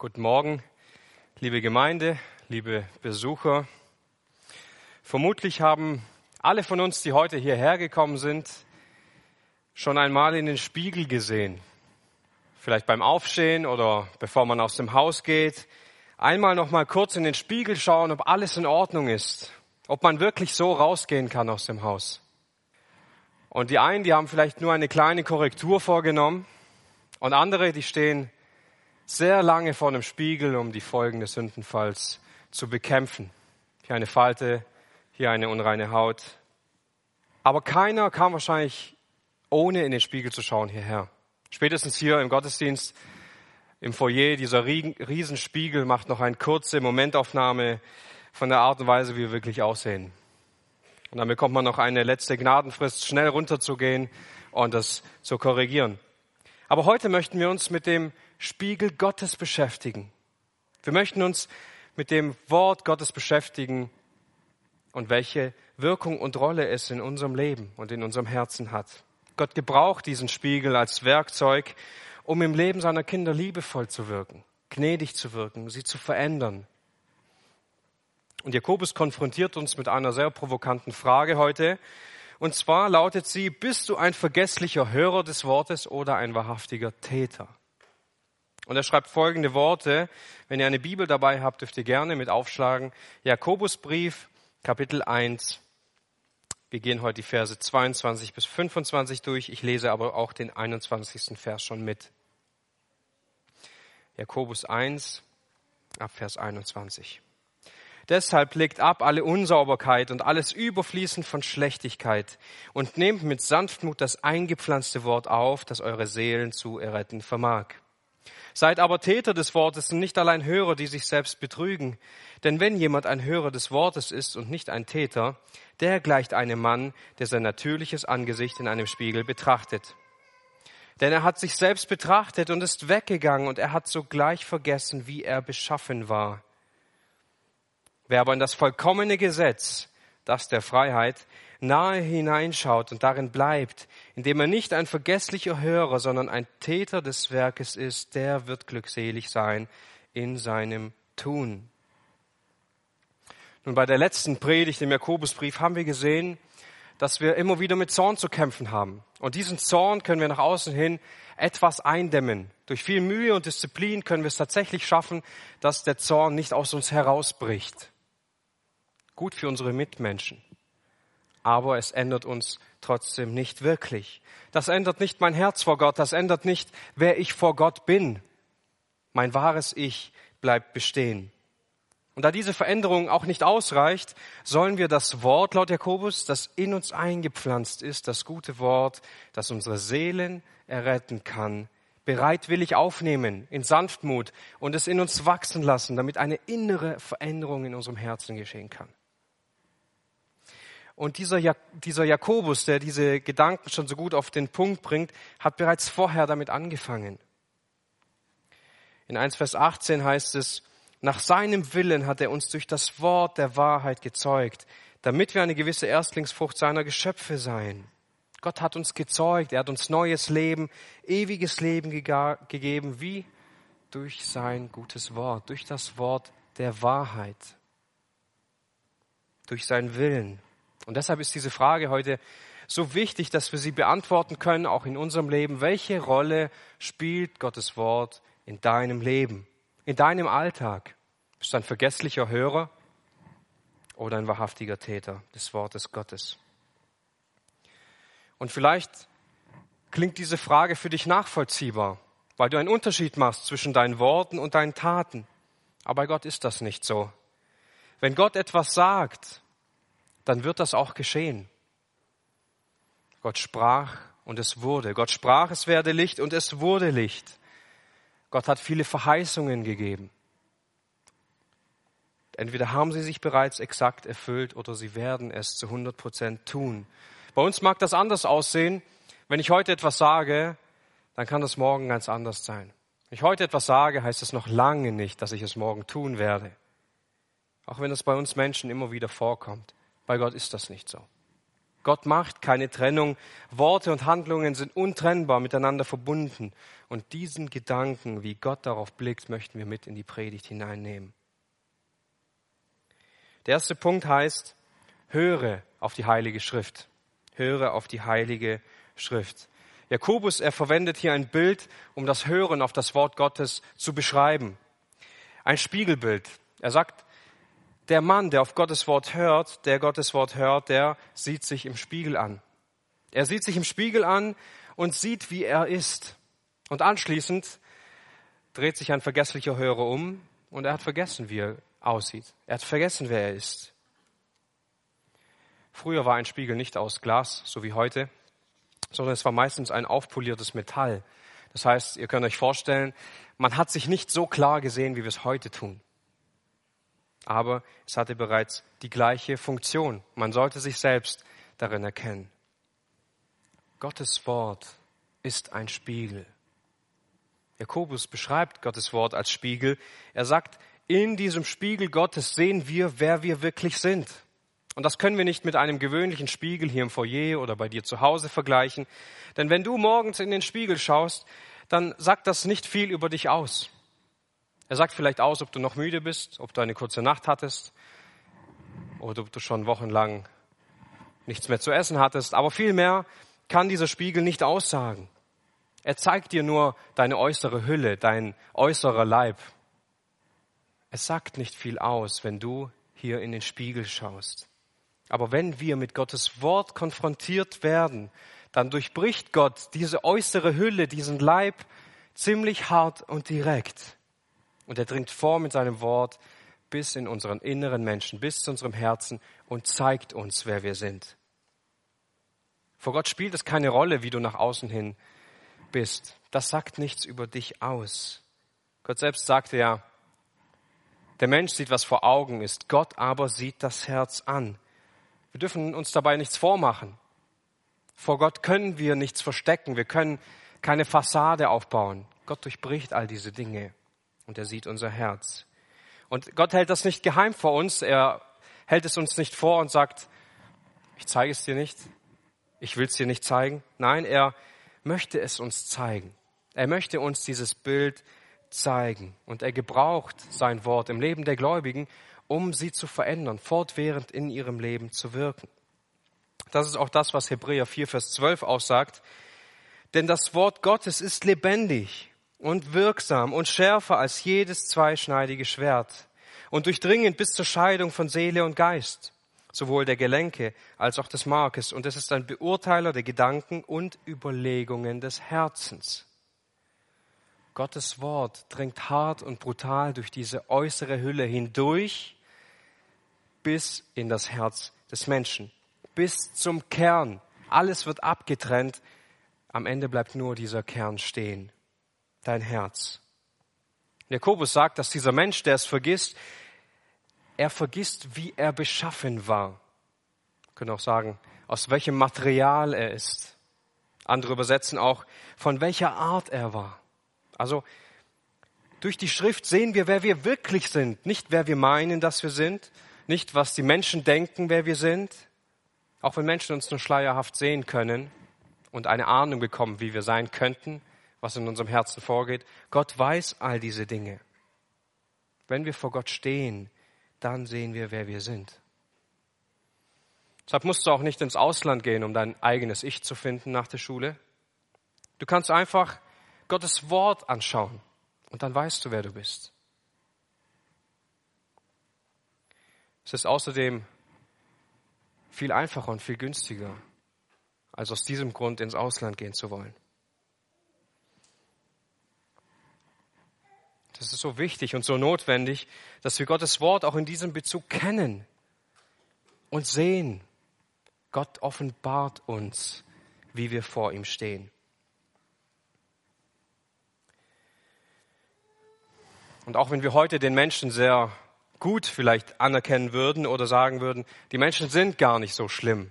Guten Morgen, liebe Gemeinde, liebe Besucher. Vermutlich haben alle von uns, die heute hierher gekommen sind, schon einmal in den Spiegel gesehen. Vielleicht beim Aufstehen oder bevor man aus dem Haus geht. Einmal noch mal kurz in den Spiegel schauen, ob alles in Ordnung ist. Ob man wirklich so rausgehen kann aus dem Haus. Und die einen, die haben vielleicht nur eine kleine Korrektur vorgenommen. Und andere, die stehen sehr lange vor einem Spiegel, um die Folgen des Sündenfalls zu bekämpfen. Hier eine Falte, hier eine unreine Haut. Aber keiner kam wahrscheinlich ohne in den Spiegel zu schauen hierher. Spätestens hier im Gottesdienst, im Foyer, dieser Riesenspiegel macht noch eine kurze Momentaufnahme von der Art und Weise, wie wir wirklich aussehen. Und dann bekommt man noch eine letzte Gnadenfrist, schnell runterzugehen und das zu korrigieren. Aber heute möchten wir uns mit dem Spiegel Gottes beschäftigen. Wir möchten uns mit dem Wort Gottes beschäftigen und welche Wirkung und Rolle es in unserem Leben und in unserem Herzen hat. Gott gebraucht diesen Spiegel als Werkzeug, um im Leben seiner Kinder liebevoll zu wirken, gnädig zu wirken, sie zu verändern. Und Jakobus konfrontiert uns mit einer sehr provokanten Frage heute. Und zwar lautet sie, bist du ein vergesslicher Hörer des Wortes oder ein wahrhaftiger Täter? Und er schreibt folgende Worte. Wenn ihr eine Bibel dabei habt, dürft ihr gerne mit aufschlagen. Jakobusbrief, Kapitel 1. Wir gehen heute die Verse 22 bis 25 durch. Ich lese aber auch den 21. Vers schon mit. Jakobus 1, ab Vers 21. Deshalb legt ab alle Unsauberkeit und alles Überfließen von Schlechtigkeit und nehmt mit Sanftmut das eingepflanzte Wort auf, das eure Seelen zu erretten vermag. Seid aber Täter des Wortes und nicht allein Hörer, die sich selbst betrügen. Denn wenn jemand ein Hörer des Wortes ist und nicht ein Täter, der gleicht einem Mann, der sein natürliches Angesicht in einem Spiegel betrachtet. Denn er hat sich selbst betrachtet und ist weggegangen und er hat sogleich vergessen, wie er beschaffen war. Wer aber in das vollkommene Gesetz, das der Freiheit, nahe hineinschaut und darin bleibt, indem er nicht ein vergesslicher Hörer, sondern ein Täter des Werkes ist, der wird glückselig sein in seinem Tun. Nun, bei der letzten Predigt im Jakobusbrief haben wir gesehen, dass wir immer wieder mit Zorn zu kämpfen haben. Und diesen Zorn können wir nach außen hin etwas eindämmen. Durch viel Mühe und Disziplin können wir es tatsächlich schaffen, dass der Zorn nicht aus uns herausbricht. Gut für unsere Mitmenschen aber es ändert uns trotzdem nicht wirklich. Das ändert nicht mein Herz vor Gott, das ändert nicht, wer ich vor Gott bin. Mein wahres Ich bleibt bestehen. Und da diese Veränderung auch nicht ausreicht, sollen wir das Wort, laut Jakobus, das in uns eingepflanzt ist, das gute Wort, das unsere Seelen erretten kann, bereitwillig aufnehmen, in Sanftmut und es in uns wachsen lassen, damit eine innere Veränderung in unserem Herzen geschehen kann. Und dieser, Jak dieser Jakobus, der diese Gedanken schon so gut auf den Punkt bringt, hat bereits vorher damit angefangen. In 1 Vers 18 heißt es, nach seinem Willen hat er uns durch das Wort der Wahrheit gezeugt, damit wir eine gewisse Erstlingsfrucht seiner Geschöpfe seien. Gott hat uns gezeugt, er hat uns neues Leben, ewiges Leben gegeben, wie durch sein gutes Wort, durch das Wort der Wahrheit, durch seinen Willen. Und deshalb ist diese Frage heute so wichtig, dass wir sie beantworten können, auch in unserem Leben. Welche Rolle spielt Gottes Wort in deinem Leben, in deinem Alltag? Bist du ein vergesslicher Hörer oder ein wahrhaftiger Täter des Wortes Gottes? Und vielleicht klingt diese Frage für dich nachvollziehbar, weil du einen Unterschied machst zwischen deinen Worten und deinen Taten. Aber bei Gott ist das nicht so. Wenn Gott etwas sagt, dann wird das auch geschehen. Gott sprach und es wurde. Gott sprach, es werde Licht und es wurde Licht. Gott hat viele Verheißungen gegeben. Entweder haben sie sich bereits exakt erfüllt oder sie werden es zu 100 Prozent tun. Bei uns mag das anders aussehen. Wenn ich heute etwas sage, dann kann das morgen ganz anders sein. Wenn ich heute etwas sage, heißt es noch lange nicht, dass ich es morgen tun werde. Auch wenn es bei uns Menschen immer wieder vorkommt. Bei Gott ist das nicht so. Gott macht keine Trennung. Worte und Handlungen sind untrennbar miteinander verbunden. Und diesen Gedanken, wie Gott darauf blickt, möchten wir mit in die Predigt hineinnehmen. Der erste Punkt heißt, höre auf die Heilige Schrift. Höre auf die Heilige Schrift. Jakobus, er verwendet hier ein Bild, um das Hören auf das Wort Gottes zu beschreiben. Ein Spiegelbild. Er sagt, der Mann, der auf Gottes Wort hört, der Gottes Wort hört, der sieht sich im Spiegel an. Er sieht sich im Spiegel an und sieht, wie er ist. Und anschließend dreht sich ein vergesslicher Hörer um und er hat vergessen, wie er aussieht. Er hat vergessen, wer er ist. Früher war ein Spiegel nicht aus Glas, so wie heute, sondern es war meistens ein aufpoliertes Metall. Das heißt, ihr könnt euch vorstellen, man hat sich nicht so klar gesehen, wie wir es heute tun. Aber es hatte bereits die gleiche Funktion. Man sollte sich selbst darin erkennen. Gottes Wort ist ein Spiegel. Jakobus beschreibt Gottes Wort als Spiegel. Er sagt, in diesem Spiegel Gottes sehen wir, wer wir wirklich sind. Und das können wir nicht mit einem gewöhnlichen Spiegel hier im Foyer oder bei dir zu Hause vergleichen. Denn wenn du morgens in den Spiegel schaust, dann sagt das nicht viel über dich aus. Er sagt vielleicht aus, ob du noch müde bist, ob du eine kurze Nacht hattest oder ob du schon wochenlang nichts mehr zu essen hattest. Aber vielmehr kann dieser Spiegel nicht aussagen. Er zeigt dir nur deine äußere Hülle, dein äußerer Leib. Es sagt nicht viel aus, wenn du hier in den Spiegel schaust. Aber wenn wir mit Gottes Wort konfrontiert werden, dann durchbricht Gott diese äußere Hülle, diesen Leib ziemlich hart und direkt. Und er dringt vor mit seinem Wort bis in unseren inneren Menschen, bis zu unserem Herzen und zeigt uns, wer wir sind. Vor Gott spielt es keine Rolle, wie du nach außen hin bist. Das sagt nichts über dich aus. Gott selbst sagte ja, der Mensch sieht, was vor Augen ist, Gott aber sieht das Herz an. Wir dürfen uns dabei nichts vormachen. Vor Gott können wir nichts verstecken, wir können keine Fassade aufbauen. Gott durchbricht all diese Dinge und er sieht unser Herz. Und Gott hält das nicht geheim vor uns, er hält es uns nicht vor und sagt, ich zeige es dir nicht, ich will es dir nicht zeigen. Nein, er möchte es uns zeigen. Er möchte uns dieses Bild zeigen. Und er gebraucht sein Wort im Leben der Gläubigen, um sie zu verändern, fortwährend in ihrem Leben zu wirken. Das ist auch das, was Hebräer 4, Vers 12 aussagt. Denn das Wort Gottes ist lebendig und wirksam und schärfer als jedes zweischneidige Schwert und durchdringend bis zur Scheidung von Seele und Geist, sowohl der Gelenke als auch des Markes. Und es ist ein Beurteiler der Gedanken und Überlegungen des Herzens. Gottes Wort dringt hart und brutal durch diese äußere Hülle hindurch bis in das Herz des Menschen, bis zum Kern. Alles wird abgetrennt. Am Ende bleibt nur dieser Kern stehen, dein Herz. Jakobus sagt, dass dieser Mensch, der es vergisst, er vergisst, wie er beschaffen war. Wir können auch sagen, aus welchem Material er ist. Andere übersetzen auch, von welcher Art er war. Also durch die Schrift sehen wir, wer wir wirklich sind, nicht wer wir meinen, dass wir sind, nicht was die Menschen denken, wer wir sind, auch wenn Menschen uns nur schleierhaft sehen können und eine Ahnung bekommen, wie wir sein könnten, was in unserem Herzen vorgeht. Gott weiß all diese Dinge. Wenn wir vor Gott stehen, dann sehen wir, wer wir sind. Deshalb musst du auch nicht ins Ausland gehen, um dein eigenes Ich zu finden nach der Schule. Du kannst einfach Gottes Wort anschauen und dann weißt du, wer du bist. Es ist außerdem viel einfacher und viel günstiger, als aus diesem Grund ins Ausland gehen zu wollen. Das ist so wichtig und so notwendig, dass wir Gottes Wort auch in diesem Bezug kennen und sehen. Gott offenbart uns, wie wir vor ihm stehen. Und auch wenn wir heute den Menschen sehr gut vielleicht anerkennen würden oder sagen würden, die Menschen sind gar nicht so schlimm,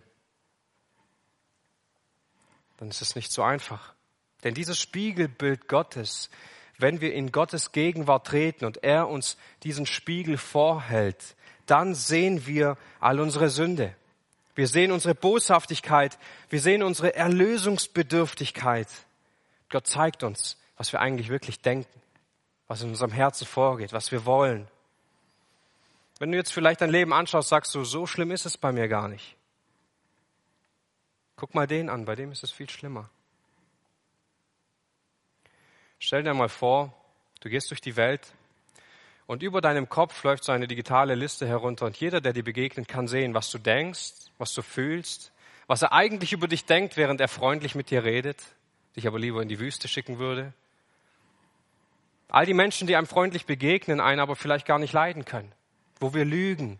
dann ist es nicht so einfach. Denn dieses Spiegelbild Gottes, wenn wir in Gottes Gegenwart treten und er uns diesen Spiegel vorhält, dann sehen wir all unsere Sünde. Wir sehen unsere Boshaftigkeit. Wir sehen unsere Erlösungsbedürftigkeit. Gott zeigt uns, was wir eigentlich wirklich denken, was in unserem Herzen vorgeht, was wir wollen. Wenn du jetzt vielleicht dein Leben anschaust, sagst du, so schlimm ist es bei mir gar nicht. Guck mal den an, bei dem ist es viel schlimmer. Stell dir mal vor, du gehst durch die Welt und über deinem Kopf läuft so eine digitale Liste herunter und jeder, der dir begegnet, kann sehen, was du denkst, was du fühlst, was er eigentlich über dich denkt, während er freundlich mit dir redet, dich aber lieber in die Wüste schicken würde. All die Menschen, die einem freundlich begegnen, einen aber vielleicht gar nicht leiden können, wo wir lügen,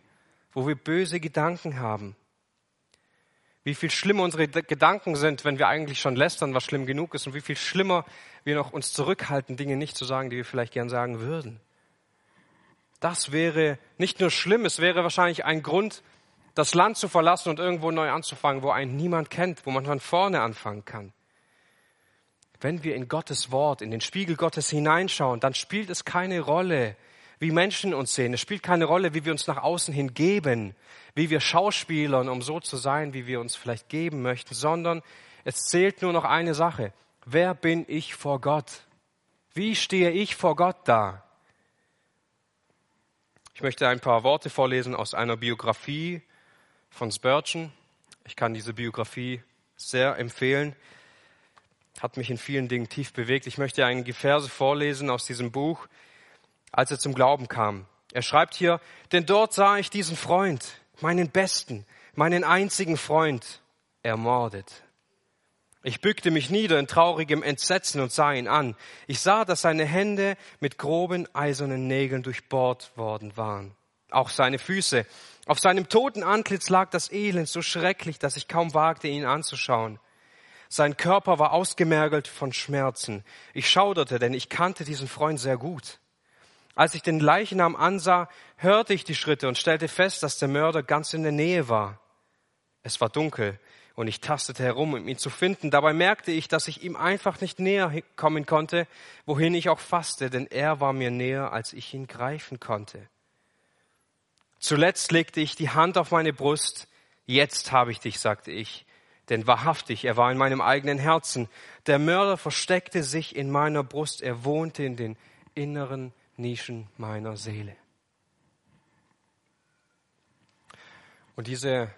wo wir böse Gedanken haben. Wie viel schlimmer unsere Gedanken sind, wenn wir eigentlich schon lästern, was schlimm genug ist, und wie viel schlimmer wir noch uns zurückhalten, Dinge nicht zu sagen, die wir vielleicht gern sagen würden. Das wäre nicht nur schlimm, es wäre wahrscheinlich ein Grund, das Land zu verlassen und irgendwo neu anzufangen, wo einen niemand kennt, wo man von vorne anfangen kann. Wenn wir in Gottes Wort, in den Spiegel Gottes hineinschauen, dann spielt es keine Rolle, wie Menschen uns sehen. Es spielt keine Rolle, wie wir uns nach außen hin geben, wie wir schauspielern, um so zu sein, wie wir uns vielleicht geben möchten, sondern es zählt nur noch eine Sache. Wer bin ich vor Gott? Wie stehe ich vor Gott da? Ich möchte ein paar Worte vorlesen aus einer Biografie von Spurgeon. Ich kann diese Biografie sehr empfehlen. Hat mich in vielen Dingen tief bewegt. Ich möchte einige Verse vorlesen aus diesem Buch, als er zum Glauben kam. Er schreibt hier, denn dort sah ich diesen Freund, meinen besten, meinen einzigen Freund, ermordet. Ich bückte mich nieder in traurigem Entsetzen und sah ihn an. Ich sah, dass seine Hände mit groben eisernen Nägeln durchbohrt worden waren. Auch seine Füße. Auf seinem toten Antlitz lag das Elend so schrecklich, dass ich kaum wagte, ihn anzuschauen. Sein Körper war ausgemergelt von Schmerzen. Ich schauderte, denn ich kannte diesen Freund sehr gut. Als ich den Leichnam ansah, hörte ich die Schritte und stellte fest, dass der Mörder ganz in der Nähe war. Es war dunkel und ich tastete herum, um ihn zu finden. Dabei merkte ich, dass ich ihm einfach nicht näher kommen konnte, wohin ich auch fasste, denn er war mir näher, als ich ihn greifen konnte. Zuletzt legte ich die Hand auf meine Brust. Jetzt habe ich dich, sagte ich. Denn wahrhaftig, er war in meinem eigenen Herzen. Der Mörder versteckte sich in meiner Brust. Er wohnte in den inneren Nischen meiner Seele. Und diese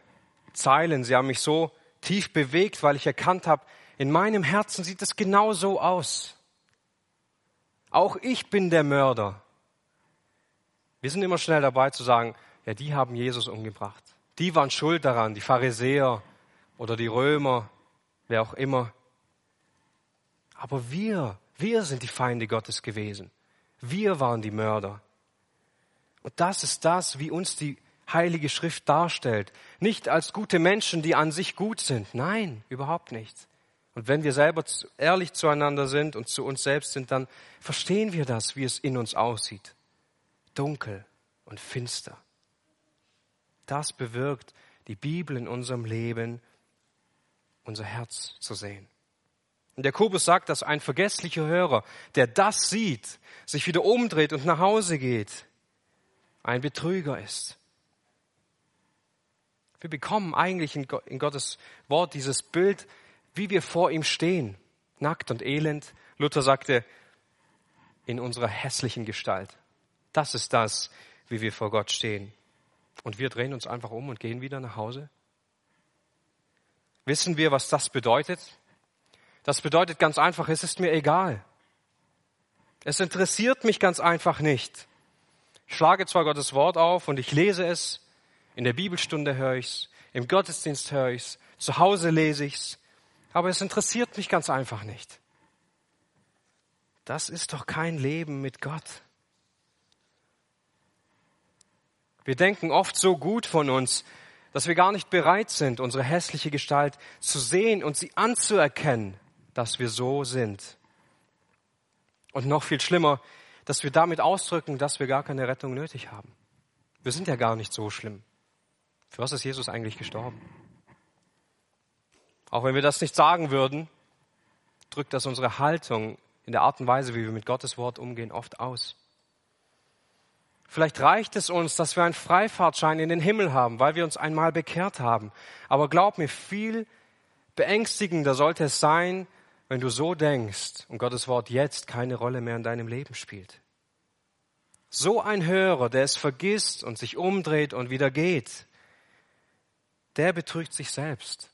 Zeilen, sie haben mich so tief bewegt, weil ich erkannt habe, in meinem Herzen sieht es genau so aus. Auch ich bin der Mörder. Wir sind immer schnell dabei zu sagen, ja, die haben Jesus umgebracht. Die waren schuld daran, die Pharisäer oder die Römer, wer auch immer. Aber wir, wir sind die Feinde Gottes gewesen. Wir waren die Mörder. Und das ist das, wie uns die Heilige Schrift darstellt. Nicht als gute Menschen, die an sich gut sind. Nein, überhaupt nicht. Und wenn wir selber ehrlich zueinander sind und zu uns selbst sind, dann verstehen wir das, wie es in uns aussieht. Dunkel und finster. Das bewirkt die Bibel in unserem Leben, unser Herz zu sehen. Und Jakobus sagt, dass ein vergesslicher Hörer, der das sieht, sich wieder umdreht und nach Hause geht, ein Betrüger ist. Wir bekommen eigentlich in Gottes Wort dieses Bild, wie wir vor ihm stehen, nackt und elend. Luther sagte, in unserer hässlichen Gestalt. Das ist das, wie wir vor Gott stehen. Und wir drehen uns einfach um und gehen wieder nach Hause. Wissen wir, was das bedeutet? Das bedeutet ganz einfach, es ist mir egal. Es interessiert mich ganz einfach nicht. Ich schlage zwar Gottes Wort auf und ich lese es, in der Bibelstunde höre ich es, im Gottesdienst höre ich es, zu Hause lese ich es, aber es interessiert mich ganz einfach nicht. Das ist doch kein Leben mit Gott. Wir denken oft so gut von uns, dass wir gar nicht bereit sind, unsere hässliche Gestalt zu sehen und sie anzuerkennen, dass wir so sind. Und noch viel schlimmer, dass wir damit ausdrücken, dass wir gar keine Rettung nötig haben. Wir sind ja gar nicht so schlimm. Für was ist Jesus eigentlich gestorben? Auch wenn wir das nicht sagen würden, drückt das unsere Haltung in der Art und Weise, wie wir mit Gottes Wort umgehen, oft aus. Vielleicht reicht es uns, dass wir einen Freifahrtschein in den Himmel haben, weil wir uns einmal bekehrt haben. Aber glaub mir, viel beängstigender sollte es sein, wenn du so denkst und Gottes Wort jetzt keine Rolle mehr in deinem Leben spielt. So ein Hörer, der es vergisst und sich umdreht und wieder geht, der betrügt sich selbst.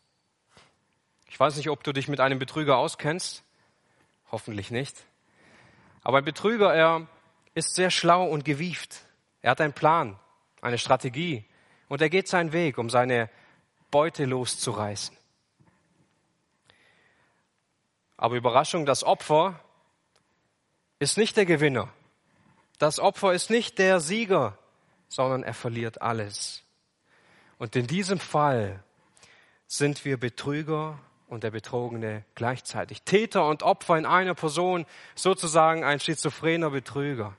Ich weiß nicht, ob du dich mit einem Betrüger auskennst. Hoffentlich nicht. Aber ein Betrüger, er ist sehr schlau und gewieft. Er hat einen Plan, eine Strategie und er geht seinen Weg, um seine Beute loszureißen. Aber Überraschung, das Opfer ist nicht der Gewinner. Das Opfer ist nicht der Sieger, sondern er verliert alles. Und in diesem Fall sind wir Betrüger und der Betrogene gleichzeitig. Täter und Opfer in einer Person, sozusagen ein schizophrener Betrüger.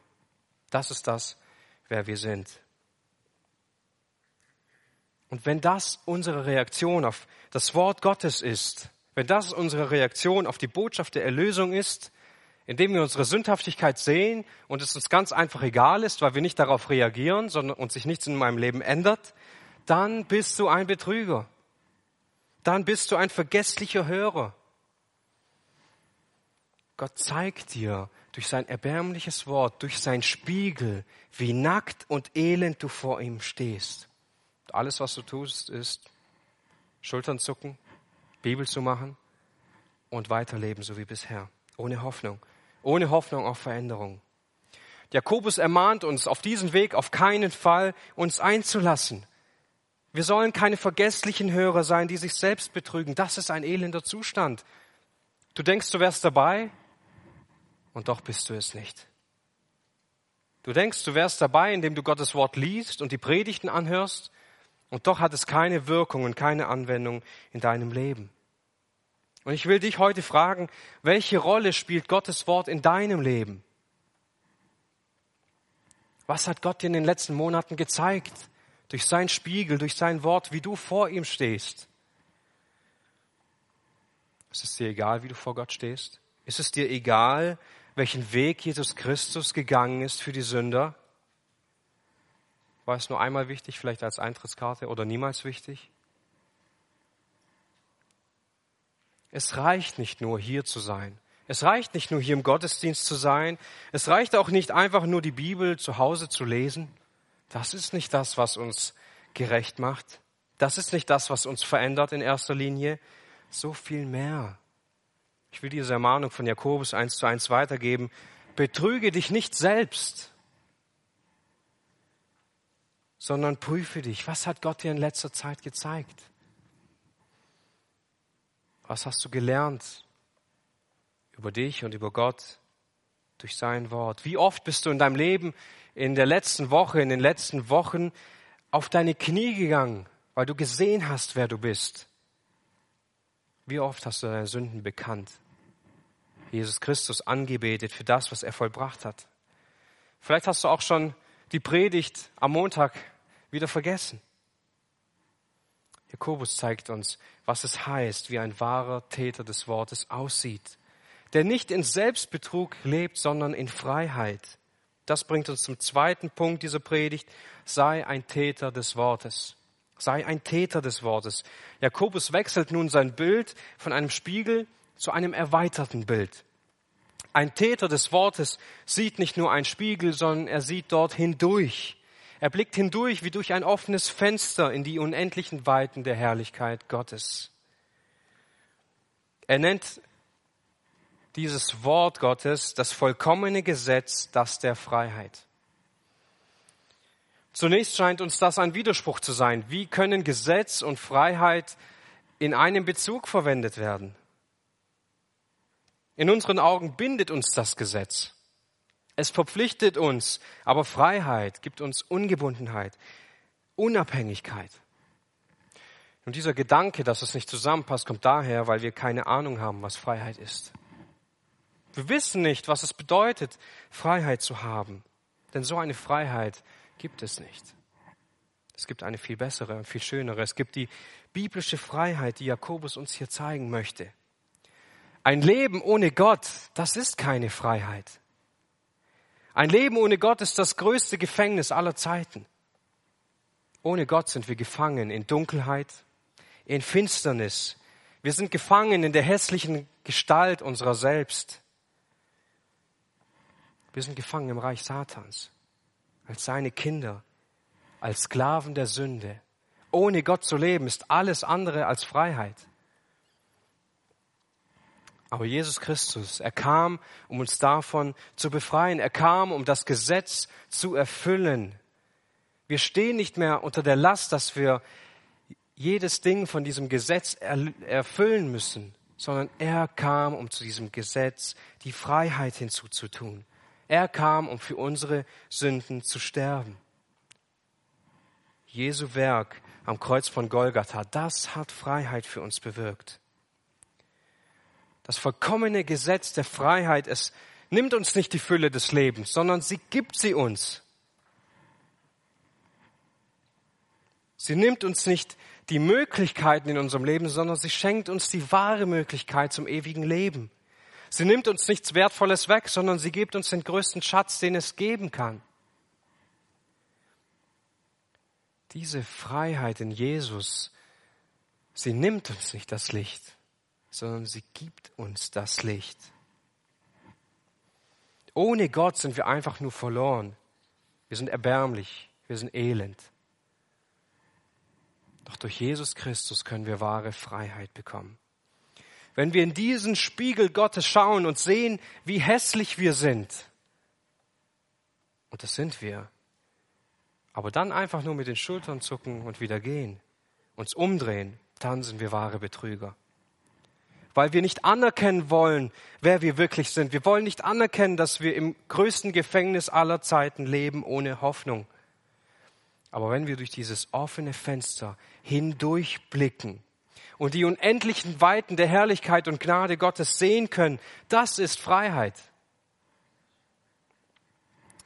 Das ist das, wer wir sind. Und wenn das unsere Reaktion auf das Wort Gottes ist, wenn das unsere Reaktion auf die Botschaft der Erlösung ist, indem wir unsere Sündhaftigkeit sehen und es uns ganz einfach egal ist, weil wir nicht darauf reagieren, sondern uns sich nichts in meinem Leben ändert, dann bist du ein Betrüger. Dann bist du ein vergesslicher Hörer. Gott zeigt dir durch sein erbärmliches Wort, durch sein Spiegel, wie nackt und elend du vor ihm stehst. Alles, was du tust, ist Schultern zucken, Bibel zu machen und weiterleben, so wie bisher, ohne Hoffnung ohne Hoffnung auf Veränderung. Jakobus ermahnt uns, auf diesen Weg auf keinen Fall uns einzulassen. Wir sollen keine vergesslichen Hörer sein, die sich selbst betrügen. Das ist ein elender Zustand. Du denkst, du wärst dabei und doch bist du es nicht. Du denkst, du wärst dabei, indem du Gottes Wort liest und die Predigten anhörst und doch hat es keine Wirkung und keine Anwendung in deinem Leben. Und ich will dich heute fragen, welche Rolle spielt Gottes Wort in deinem Leben? Was hat Gott dir in den letzten Monaten gezeigt? Durch sein Spiegel, durch sein Wort, wie du vor ihm stehst. Ist es dir egal, wie du vor Gott stehst? Ist es dir egal, welchen Weg Jesus Christus gegangen ist für die Sünder? War es nur einmal wichtig, vielleicht als Eintrittskarte oder niemals wichtig? Es reicht nicht nur hier zu sein. Es reicht nicht nur hier im Gottesdienst zu sein. Es reicht auch nicht einfach nur die Bibel zu Hause zu lesen. Das ist nicht das, was uns gerecht macht. Das ist nicht das, was uns verändert in erster Linie. So viel mehr. Ich will diese Ermahnung von Jakobus eins zu eins weitergeben. Betrüge dich nicht selbst, sondern prüfe dich. Was hat Gott dir in letzter Zeit gezeigt? Was hast du gelernt über dich und über Gott durch sein Wort? Wie oft bist du in deinem Leben in der letzten Woche, in den letzten Wochen auf deine Knie gegangen, weil du gesehen hast, wer du bist? Wie oft hast du deine Sünden bekannt? Jesus Christus angebetet für das, was er vollbracht hat. Vielleicht hast du auch schon die Predigt am Montag wieder vergessen. Jakobus zeigt uns, was es heißt, wie ein wahrer Täter des Wortes aussieht, der nicht in Selbstbetrug lebt, sondern in Freiheit. Das bringt uns zum zweiten Punkt dieser Predigt. Sei ein Täter des Wortes. Sei ein Täter des Wortes. Jakobus wechselt nun sein Bild von einem Spiegel zu einem erweiterten Bild. Ein Täter des Wortes sieht nicht nur einen Spiegel, sondern er sieht dort hindurch. Er blickt hindurch wie durch ein offenes Fenster in die unendlichen Weiten der Herrlichkeit Gottes. Er nennt dieses Wort Gottes das vollkommene Gesetz, das der Freiheit. Zunächst scheint uns das ein Widerspruch zu sein. Wie können Gesetz und Freiheit in einem Bezug verwendet werden? In unseren Augen bindet uns das Gesetz. Es verpflichtet uns, aber Freiheit gibt uns Ungebundenheit, Unabhängigkeit. Und dieser Gedanke, dass es nicht zusammenpasst, kommt daher, weil wir keine Ahnung haben, was Freiheit ist. Wir wissen nicht, was es bedeutet, Freiheit zu haben. Denn so eine Freiheit gibt es nicht. Es gibt eine viel bessere und viel schönere. Es gibt die biblische Freiheit, die Jakobus uns hier zeigen möchte. Ein Leben ohne Gott, das ist keine Freiheit. Ein Leben ohne Gott ist das größte Gefängnis aller Zeiten. Ohne Gott sind wir gefangen in Dunkelheit, in Finsternis. Wir sind gefangen in der hässlichen Gestalt unserer selbst. Wir sind gefangen im Reich Satans, als seine Kinder, als Sklaven der Sünde. Ohne Gott zu leben ist alles andere als Freiheit. Aber Jesus Christus, er kam, um uns davon zu befreien. Er kam, um das Gesetz zu erfüllen. Wir stehen nicht mehr unter der Last, dass wir jedes Ding von diesem Gesetz erfüllen müssen, sondern er kam, um zu diesem Gesetz die Freiheit hinzuzutun. Er kam, um für unsere Sünden zu sterben. Jesu Werk am Kreuz von Golgatha, das hat Freiheit für uns bewirkt. Das vollkommene Gesetz der Freiheit, es nimmt uns nicht die Fülle des Lebens, sondern sie gibt sie uns. Sie nimmt uns nicht die Möglichkeiten in unserem Leben, sondern sie schenkt uns die wahre Möglichkeit zum ewigen Leben. Sie nimmt uns nichts Wertvolles weg, sondern sie gibt uns den größten Schatz, den es geben kann. Diese Freiheit in Jesus, sie nimmt uns nicht das Licht, sondern sie gibt uns das Licht. Ohne Gott sind wir einfach nur verloren. Wir sind erbärmlich, wir sind elend. Doch durch Jesus Christus können wir wahre Freiheit bekommen. Wenn wir in diesen Spiegel Gottes schauen und sehen, wie hässlich wir sind, und das sind wir, aber dann einfach nur mit den Schultern zucken und wieder gehen, uns umdrehen, dann sind wir wahre Betrüger. Weil wir nicht anerkennen wollen, wer wir wirklich sind. Wir wollen nicht anerkennen, dass wir im größten Gefängnis aller Zeiten leben ohne Hoffnung. Aber wenn wir durch dieses offene Fenster hindurchblicken und die unendlichen Weiten der Herrlichkeit und Gnade Gottes sehen können, das ist Freiheit.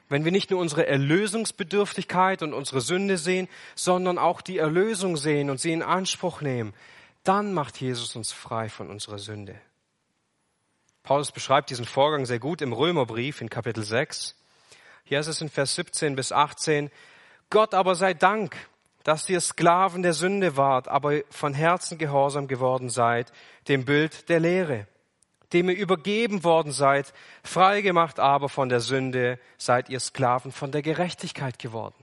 Wenn wir nicht nur unsere Erlösungsbedürftigkeit und unsere Sünde sehen, sondern auch die Erlösung sehen und sie in Anspruch nehmen, dann macht Jesus uns frei von unserer Sünde. Paulus beschreibt diesen Vorgang sehr gut im Römerbrief in Kapitel 6. Hier ist es in Vers 17 bis 18. Gott aber sei Dank, dass ihr Sklaven der Sünde wart, aber von Herzen gehorsam geworden seid, dem Bild der Lehre, dem ihr übergeben worden seid, freigemacht aber von der Sünde, seid ihr Sklaven von der Gerechtigkeit geworden.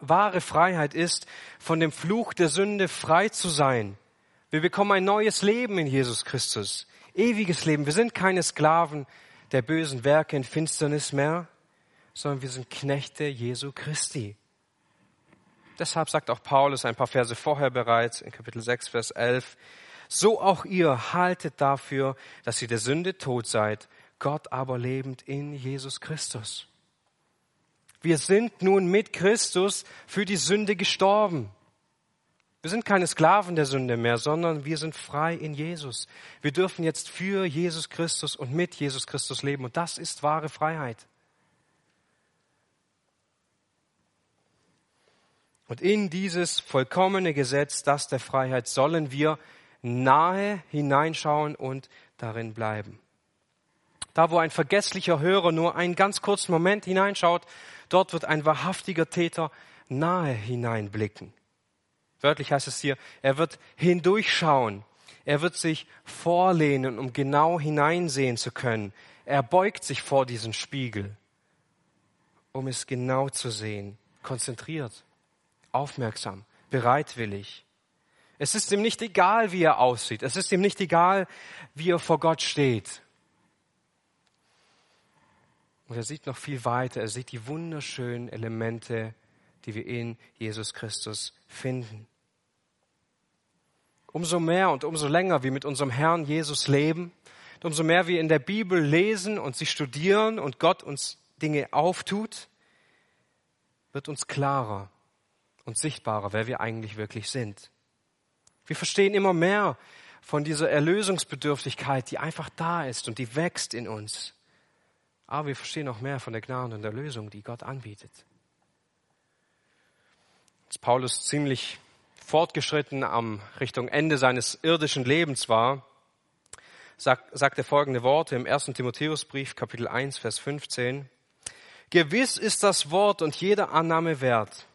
Wahre Freiheit ist, von dem Fluch der Sünde frei zu sein. Wir bekommen ein neues Leben in Jesus Christus, ewiges Leben. Wir sind keine Sklaven der bösen Werke in Finsternis mehr, sondern wir sind Knechte Jesu Christi. Deshalb sagt auch Paulus ein paar Verse vorher bereits in Kapitel 6, Vers 11, so auch ihr haltet dafür, dass ihr der Sünde tot seid, Gott aber lebend in Jesus Christus. Wir sind nun mit Christus für die Sünde gestorben. Wir sind keine Sklaven der Sünde mehr, sondern wir sind frei in Jesus. Wir dürfen jetzt für Jesus Christus und mit Jesus Christus leben. Und das ist wahre Freiheit. Und in dieses vollkommene Gesetz, das der Freiheit, sollen wir nahe hineinschauen und darin bleiben. Da, wo ein vergesslicher Hörer nur einen ganz kurzen Moment hineinschaut, dort wird ein wahrhaftiger Täter nahe hineinblicken. Wörtlich heißt es hier, er wird hindurchschauen. Er wird sich vorlehnen, um genau hineinsehen zu können. Er beugt sich vor diesen Spiegel, um es genau zu sehen, konzentriert aufmerksam, bereitwillig. Es ist ihm nicht egal, wie er aussieht. Es ist ihm nicht egal, wie er vor Gott steht. Und er sieht noch viel weiter. Er sieht die wunderschönen Elemente, die wir in Jesus Christus finden. Umso mehr und umso länger wir mit unserem Herrn Jesus leben, umso mehr wir in der Bibel lesen und sie studieren und Gott uns Dinge auftut, wird uns klarer, und sichtbarer, wer wir eigentlich wirklich sind. Wir verstehen immer mehr von dieser Erlösungsbedürftigkeit, die einfach da ist und die wächst in uns. Aber wir verstehen noch mehr von der Gnade und der Lösung, die Gott anbietet. Als Paulus ziemlich fortgeschritten am Richtung Ende seines irdischen Lebens war, sagt, sagt er folgende Worte im 1. Timotheusbrief, Kapitel 1, Vers 15. Gewiss ist das Wort und jeder Annahme wert,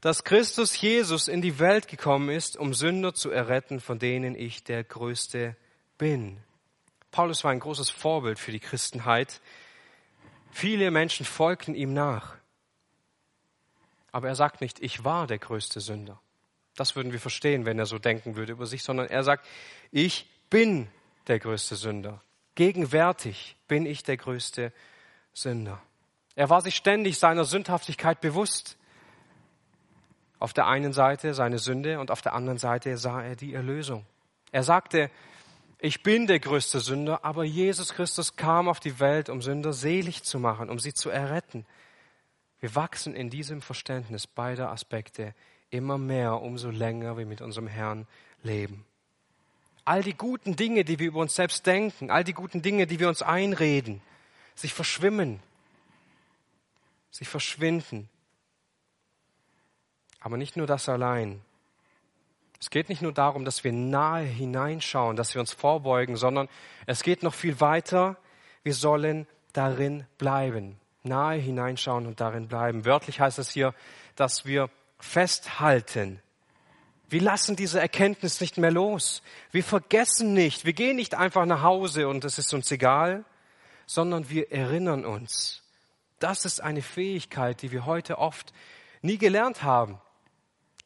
dass Christus Jesus in die Welt gekommen ist, um Sünder zu erretten, von denen ich der Größte bin. Paulus war ein großes Vorbild für die Christenheit. Viele Menschen folgten ihm nach. Aber er sagt nicht, ich war der größte Sünder. Das würden wir verstehen, wenn er so denken würde über sich, sondern er sagt, ich bin der größte Sünder. Gegenwärtig bin ich der größte Sünder. Er war sich ständig seiner Sündhaftigkeit bewusst. Auf der einen Seite seine Sünde und auf der anderen Seite sah er die Erlösung. Er sagte, ich bin der größte Sünder, aber Jesus Christus kam auf die Welt, um Sünder selig zu machen, um sie zu erretten. Wir wachsen in diesem Verständnis beider Aspekte immer mehr, umso länger wir mit unserem Herrn leben. All die guten Dinge, die wir über uns selbst denken, all die guten Dinge, die wir uns einreden, sich verschwimmen, sich verschwinden. Aber nicht nur das allein. Es geht nicht nur darum, dass wir nahe hineinschauen, dass wir uns vorbeugen, sondern es geht noch viel weiter. Wir sollen darin bleiben, nahe hineinschauen und darin bleiben. Wörtlich heißt es hier, dass wir festhalten. Wir lassen diese Erkenntnis nicht mehr los. Wir vergessen nicht. Wir gehen nicht einfach nach Hause und es ist uns egal, sondern wir erinnern uns. Das ist eine Fähigkeit, die wir heute oft nie gelernt haben.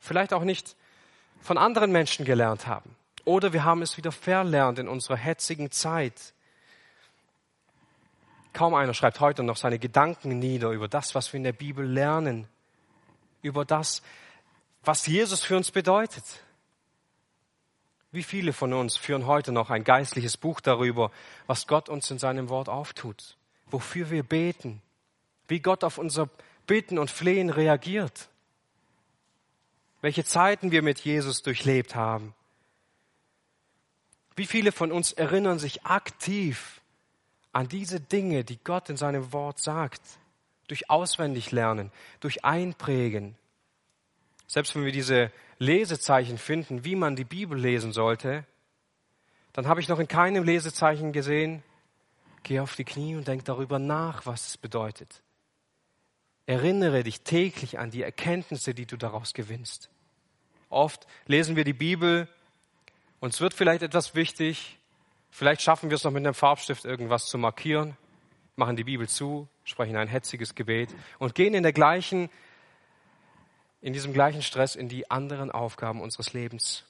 Vielleicht auch nicht von anderen Menschen gelernt haben. Oder wir haben es wieder verlernt in unserer hetzigen Zeit. Kaum einer schreibt heute noch seine Gedanken nieder über das, was wir in der Bibel lernen über das, was Jesus für uns bedeutet. Wie viele von uns führen heute noch ein geistliches Buch darüber, was Gott uns in seinem Wort auftut, wofür wir beten, wie Gott auf unser Bitten und Flehen reagiert, welche Zeiten wir mit Jesus durchlebt haben. Wie viele von uns erinnern sich aktiv an diese Dinge, die Gott in seinem Wort sagt? durch auswendig lernen, durch Einprägen. Selbst wenn wir diese Lesezeichen finden, wie man die Bibel lesen sollte, dann habe ich noch in keinem Lesezeichen gesehen, geh auf die Knie und denk darüber nach, was es bedeutet. Erinnere dich täglich an die Erkenntnisse, die du daraus gewinnst. Oft lesen wir die Bibel, uns wird vielleicht etwas wichtig, vielleicht schaffen wir es noch mit einem Farbstift irgendwas zu markieren, machen die Bibel zu, sprechen ein hetziges Gebet und gehen in der gleichen, in diesem gleichen Stress in die anderen Aufgaben unseres Lebens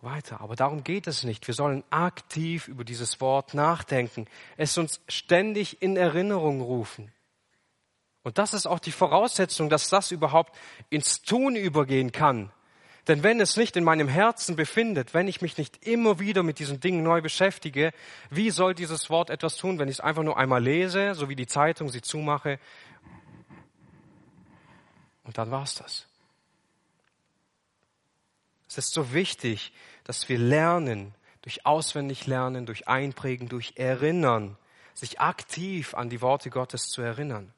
weiter. Aber darum geht es nicht. Wir sollen aktiv über dieses Wort nachdenken, es uns ständig in Erinnerung rufen. Und das ist auch die Voraussetzung, dass das überhaupt ins Tun übergehen kann. Denn wenn es nicht in meinem Herzen befindet, wenn ich mich nicht immer wieder mit diesen Dingen neu beschäftige, wie soll dieses Wort etwas tun, wenn ich es einfach nur einmal lese, so wie die Zeitung sie zumache? Und dann war's das. Es ist so wichtig, dass wir lernen, durch auswendig lernen, durch Einprägen, durch Erinnern, sich aktiv an die Worte Gottes zu erinnern.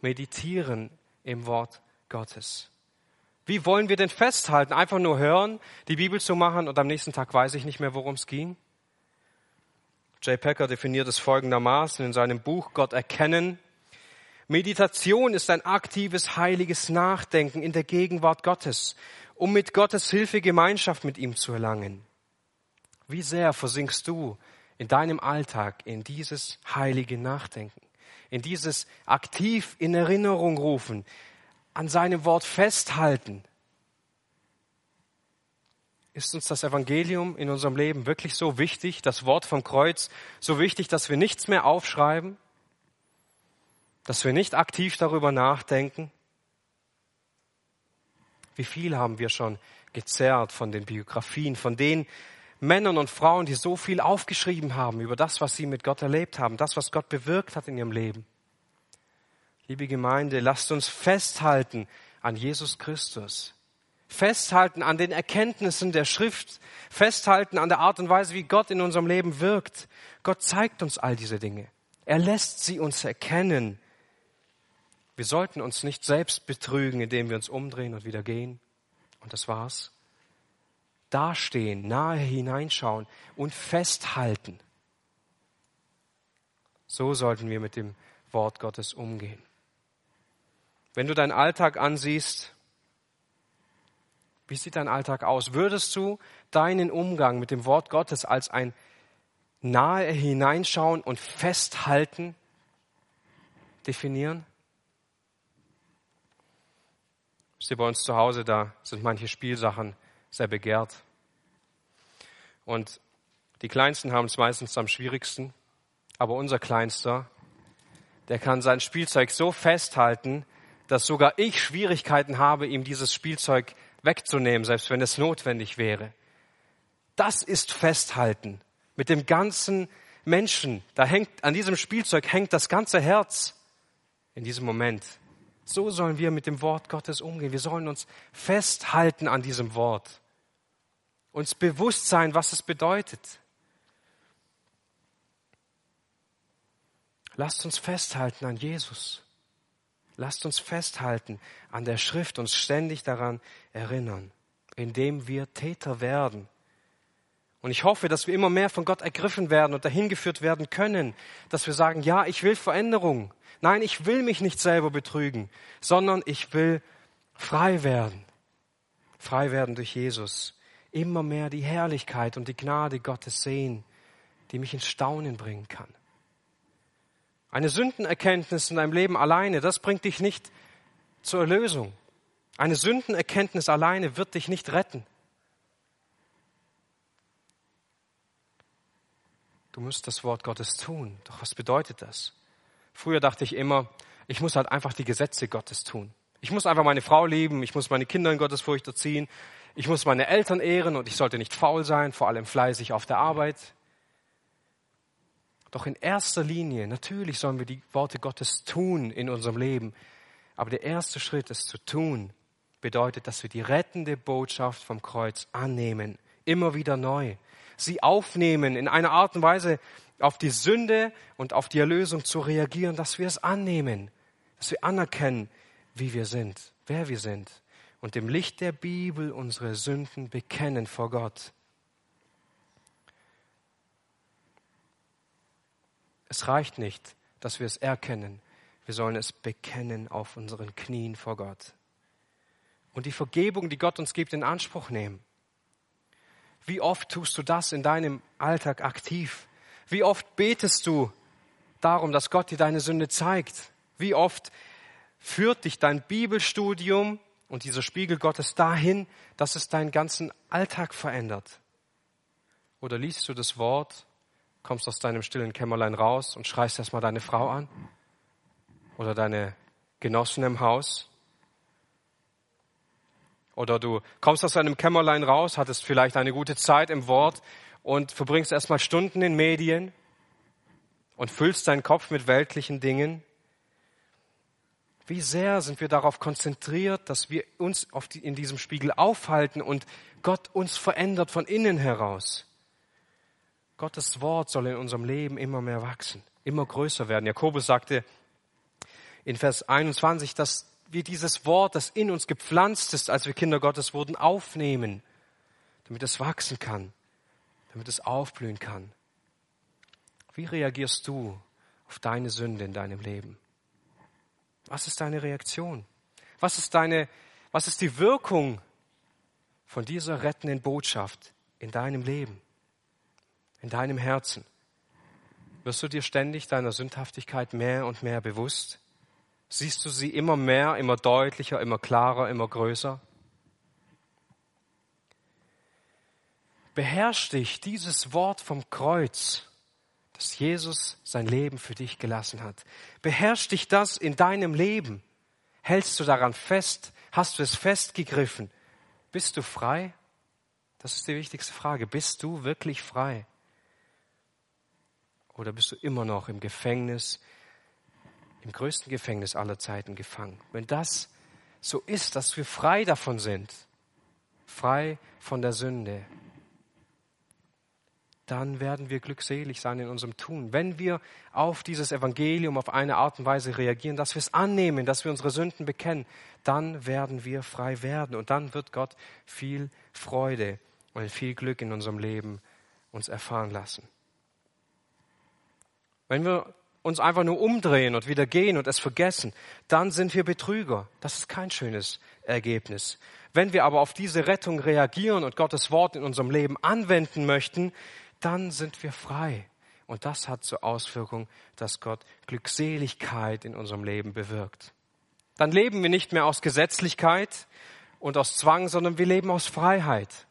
Meditieren im Wort Gottes. Wie wollen wir denn festhalten? Einfach nur hören, die Bibel zu machen und am nächsten Tag weiß ich nicht mehr, worum es ging? Jay Packer definiert es folgendermaßen in seinem Buch Gott erkennen. Meditation ist ein aktives, heiliges Nachdenken in der Gegenwart Gottes, um mit Gottes Hilfe Gemeinschaft mit ihm zu erlangen. Wie sehr versinkst du in deinem Alltag in dieses heilige Nachdenken, in dieses aktiv in Erinnerung rufen, an seinem Wort festhalten. Ist uns das Evangelium in unserem Leben wirklich so wichtig, das Wort vom Kreuz so wichtig, dass wir nichts mehr aufschreiben, dass wir nicht aktiv darüber nachdenken? Wie viel haben wir schon gezerrt von den Biografien, von den Männern und Frauen, die so viel aufgeschrieben haben über das, was sie mit Gott erlebt haben, das, was Gott bewirkt hat in ihrem Leben. Liebe Gemeinde, lasst uns festhalten an Jesus Christus. Festhalten an den Erkenntnissen der Schrift. Festhalten an der Art und Weise, wie Gott in unserem Leben wirkt. Gott zeigt uns all diese Dinge. Er lässt sie uns erkennen. Wir sollten uns nicht selbst betrügen, indem wir uns umdrehen und wieder gehen. Und das war's. Dastehen, nahe hineinschauen und festhalten. So sollten wir mit dem Wort Gottes umgehen. Wenn du deinen Alltag ansiehst, wie sieht dein Alltag aus? Würdest du deinen Umgang mit dem Wort Gottes als ein nahe hineinschauen und festhalten definieren? Wisst bei uns zu Hause, da sind manche Spielsachen sehr begehrt. Und die Kleinsten haben es meistens am schwierigsten. Aber unser Kleinster, der kann sein Spielzeug so festhalten, dass sogar ich Schwierigkeiten habe, ihm dieses Spielzeug wegzunehmen, selbst wenn es notwendig wäre. Das ist Festhalten mit dem ganzen Menschen. Da hängt, an diesem Spielzeug hängt das ganze Herz in diesem Moment. So sollen wir mit dem Wort Gottes umgehen. Wir sollen uns festhalten an diesem Wort. Uns bewusst sein, was es bedeutet. Lasst uns festhalten an Jesus. Lasst uns festhalten an der Schrift, uns ständig daran erinnern, indem wir Täter werden. Und ich hoffe, dass wir immer mehr von Gott ergriffen werden und dahin geführt werden können, dass wir sagen, ja, ich will Veränderung. Nein, ich will mich nicht selber betrügen, sondern ich will frei werden. Frei werden durch Jesus. Immer mehr die Herrlichkeit und die Gnade Gottes sehen, die mich ins Staunen bringen kann. Eine Sündenerkenntnis in deinem Leben alleine, das bringt dich nicht zur Erlösung. Eine Sündenerkenntnis alleine wird dich nicht retten. Du musst das Wort Gottes tun. Doch was bedeutet das? Früher dachte ich immer, ich muss halt einfach die Gesetze Gottes tun. Ich muss einfach meine Frau lieben, ich muss meine Kinder in Gottes Furcht erziehen, ich muss meine Eltern ehren und ich sollte nicht faul sein, vor allem fleißig auf der Arbeit. Doch in erster Linie, natürlich sollen wir die Worte Gottes tun in unserem Leben. Aber der erste Schritt, es zu tun, bedeutet, dass wir die rettende Botschaft vom Kreuz annehmen. Immer wieder neu. Sie aufnehmen, in einer Art und Weise auf die Sünde und auf die Erlösung zu reagieren, dass wir es annehmen. Dass wir anerkennen, wie wir sind, wer wir sind. Und im Licht der Bibel unsere Sünden bekennen vor Gott. Es reicht nicht, dass wir es erkennen. Wir sollen es bekennen auf unseren Knien vor Gott. Und die Vergebung, die Gott uns gibt, in Anspruch nehmen. Wie oft tust du das in deinem Alltag aktiv? Wie oft betest du darum, dass Gott dir deine Sünde zeigt? Wie oft führt dich dein Bibelstudium und dieser Spiegel Gottes dahin, dass es deinen ganzen Alltag verändert? Oder liest du das Wort kommst aus deinem stillen Kämmerlein raus und schreist erstmal deine Frau an oder deine Genossen im Haus. Oder du kommst aus deinem Kämmerlein raus, hattest vielleicht eine gute Zeit im Wort und verbringst erstmal Stunden in Medien und füllst deinen Kopf mit weltlichen Dingen. Wie sehr sind wir darauf konzentriert, dass wir uns die, in diesem Spiegel aufhalten und Gott uns verändert von innen heraus? Gottes Wort soll in unserem Leben immer mehr wachsen, immer größer werden. Jakobus sagte in Vers 21, dass wir dieses Wort, das in uns gepflanzt ist, als wir Kinder Gottes wurden, aufnehmen, damit es wachsen kann, damit es aufblühen kann. Wie reagierst du auf deine Sünde in deinem Leben? Was ist deine Reaktion? Was ist deine, was ist die Wirkung von dieser rettenden Botschaft in deinem Leben? in deinem Herzen? Wirst du dir ständig deiner Sündhaftigkeit mehr und mehr bewusst? Siehst du sie immer mehr, immer deutlicher, immer klarer, immer größer? Beherrsch dich dieses Wort vom Kreuz, dass Jesus sein Leben für dich gelassen hat. Beherrsch dich das in deinem Leben. Hältst du daran fest? Hast du es festgegriffen? Bist du frei? Das ist die wichtigste Frage. Bist du wirklich frei? Oder bist du immer noch im Gefängnis, im größten Gefängnis aller Zeiten gefangen? Wenn das so ist, dass wir frei davon sind, frei von der Sünde, dann werden wir glückselig sein in unserem Tun. Wenn wir auf dieses Evangelium auf eine Art und Weise reagieren, dass wir es annehmen, dass wir unsere Sünden bekennen, dann werden wir frei werden und dann wird Gott viel Freude und viel Glück in unserem Leben uns erfahren lassen. Wenn wir uns einfach nur umdrehen und wieder gehen und es vergessen, dann sind wir Betrüger. Das ist kein schönes Ergebnis. Wenn wir aber auf diese Rettung reagieren und Gottes Wort in unserem Leben anwenden möchten, dann sind wir frei. Und das hat zur Auswirkung, dass Gott Glückseligkeit in unserem Leben bewirkt. Dann leben wir nicht mehr aus Gesetzlichkeit und aus Zwang, sondern wir leben aus Freiheit.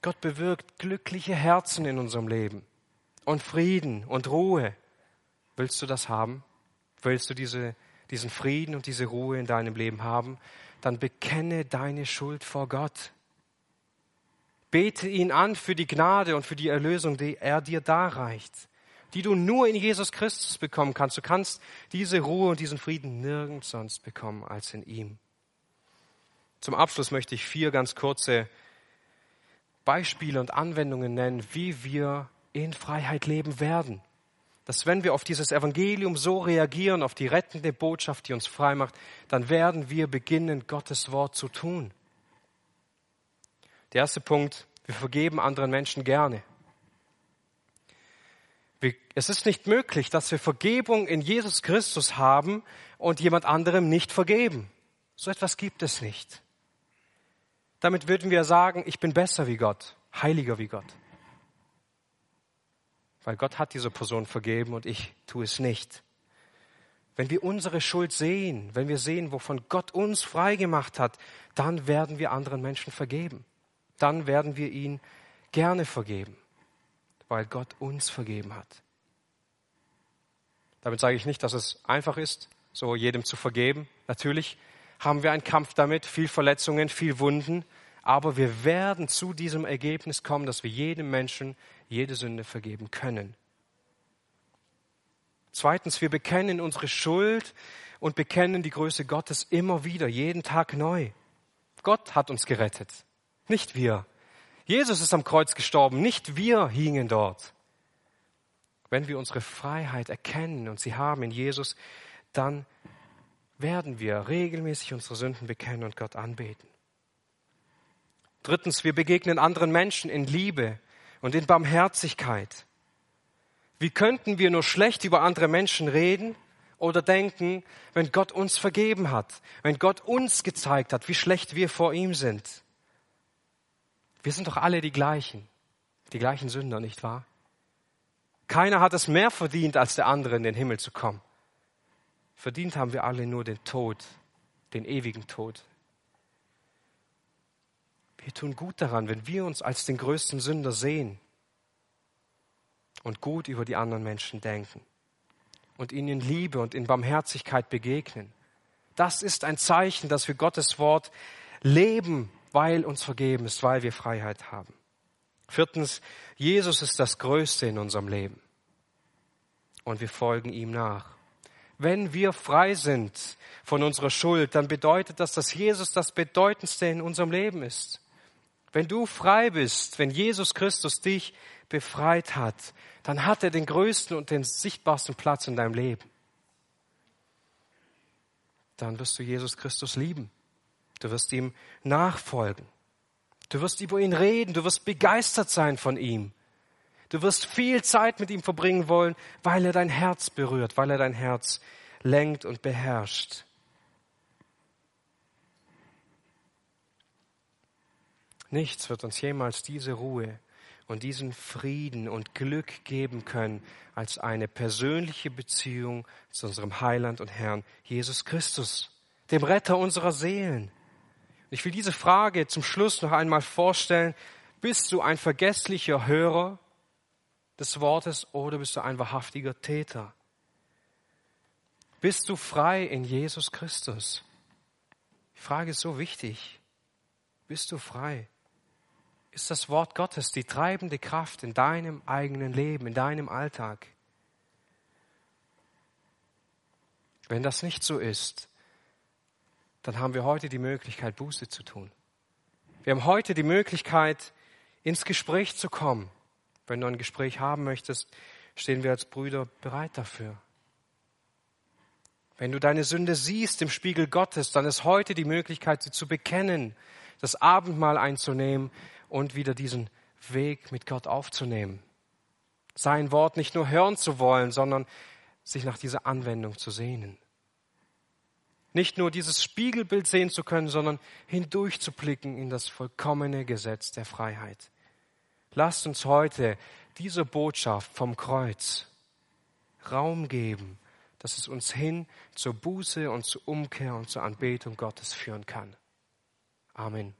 Gott bewirkt glückliche Herzen in unserem Leben und Frieden und Ruhe. Willst du das haben? Willst du diese, diesen Frieden und diese Ruhe in deinem Leben haben? Dann bekenne deine Schuld vor Gott. Bete ihn an für die Gnade und für die Erlösung, die er dir darreicht, die du nur in Jesus Christus bekommen kannst. Du kannst diese Ruhe und diesen Frieden nirgends sonst bekommen als in ihm. Zum Abschluss möchte ich vier ganz kurze Beispiele und Anwendungen nennen, wie wir in Freiheit leben werden. Dass wenn wir auf dieses Evangelium so reagieren, auf die rettende Botschaft, die uns frei macht, dann werden wir beginnen, Gottes Wort zu tun. Der erste Punkt, wir vergeben anderen Menschen gerne. Es ist nicht möglich, dass wir Vergebung in Jesus Christus haben und jemand anderem nicht vergeben. So etwas gibt es nicht. Damit würden wir sagen, ich bin besser wie Gott, heiliger wie Gott weil Gott hat diese Person vergeben und ich tue es nicht. Wenn wir unsere Schuld sehen, wenn wir sehen, wovon Gott uns frei gemacht hat, dann werden wir anderen Menschen vergeben. Dann werden wir ihn gerne vergeben, weil Gott uns vergeben hat. Damit sage ich nicht, dass es einfach ist, so jedem zu vergeben. Natürlich haben wir einen Kampf damit, viel Verletzungen, viel Wunden, aber wir werden zu diesem Ergebnis kommen, dass wir jedem Menschen jede Sünde vergeben können. Zweitens, wir bekennen unsere Schuld und bekennen die Größe Gottes immer wieder, jeden Tag neu. Gott hat uns gerettet, nicht wir. Jesus ist am Kreuz gestorben, nicht wir hingen dort. Wenn wir unsere Freiheit erkennen und sie haben in Jesus, dann werden wir regelmäßig unsere Sünden bekennen und Gott anbeten. Drittens, wir begegnen anderen Menschen in Liebe und in Barmherzigkeit. Wie könnten wir nur schlecht über andere Menschen reden oder denken, wenn Gott uns vergeben hat, wenn Gott uns gezeigt hat, wie schlecht wir vor ihm sind? Wir sind doch alle die gleichen, die gleichen Sünder, nicht wahr? Keiner hat es mehr verdient, als der andere in den Himmel zu kommen. Verdient haben wir alle nur den Tod, den ewigen Tod. Wir tun gut daran, wenn wir uns als den größten Sünder sehen und gut über die anderen Menschen denken und ihnen in Liebe und in Barmherzigkeit begegnen. Das ist ein Zeichen, dass wir Gottes Wort leben, weil uns vergeben ist, weil wir Freiheit haben. Viertens, Jesus ist das Größte in unserem Leben und wir folgen ihm nach. Wenn wir frei sind von unserer Schuld, dann bedeutet das, dass Jesus das Bedeutendste in unserem Leben ist. Wenn du frei bist, wenn Jesus Christus dich befreit hat, dann hat er den größten und den sichtbarsten Platz in deinem Leben. Dann wirst du Jesus Christus lieben. Du wirst ihm nachfolgen. Du wirst über ihn reden. Du wirst begeistert sein von ihm. Du wirst viel Zeit mit ihm verbringen wollen, weil er dein Herz berührt, weil er dein Herz lenkt und beherrscht. Nichts wird uns jemals diese Ruhe und diesen Frieden und Glück geben können als eine persönliche Beziehung zu unserem Heiland und Herrn Jesus Christus, dem Retter unserer Seelen. Ich will diese Frage zum Schluss noch einmal vorstellen. Bist du ein vergesslicher Hörer des Wortes oder bist du ein wahrhaftiger Täter? Bist du frei in Jesus Christus? Die Frage ist so wichtig. Bist du frei? ist das Wort Gottes die treibende Kraft in deinem eigenen Leben, in deinem Alltag. Wenn das nicht so ist, dann haben wir heute die Möglichkeit, Buße zu tun. Wir haben heute die Möglichkeit, ins Gespräch zu kommen. Wenn du ein Gespräch haben möchtest, stehen wir als Brüder bereit dafür. Wenn du deine Sünde siehst im Spiegel Gottes, dann ist heute die Möglichkeit, sie zu bekennen, das Abendmahl einzunehmen und wieder diesen Weg mit Gott aufzunehmen. Sein Wort nicht nur hören zu wollen, sondern sich nach dieser Anwendung zu sehnen. Nicht nur dieses Spiegelbild sehen zu können, sondern hindurch zu blicken in das vollkommene Gesetz der Freiheit. Lasst uns heute diese Botschaft vom Kreuz Raum geben, dass es uns hin zur Buße und zur Umkehr und zur Anbetung Gottes führen kann. Amen.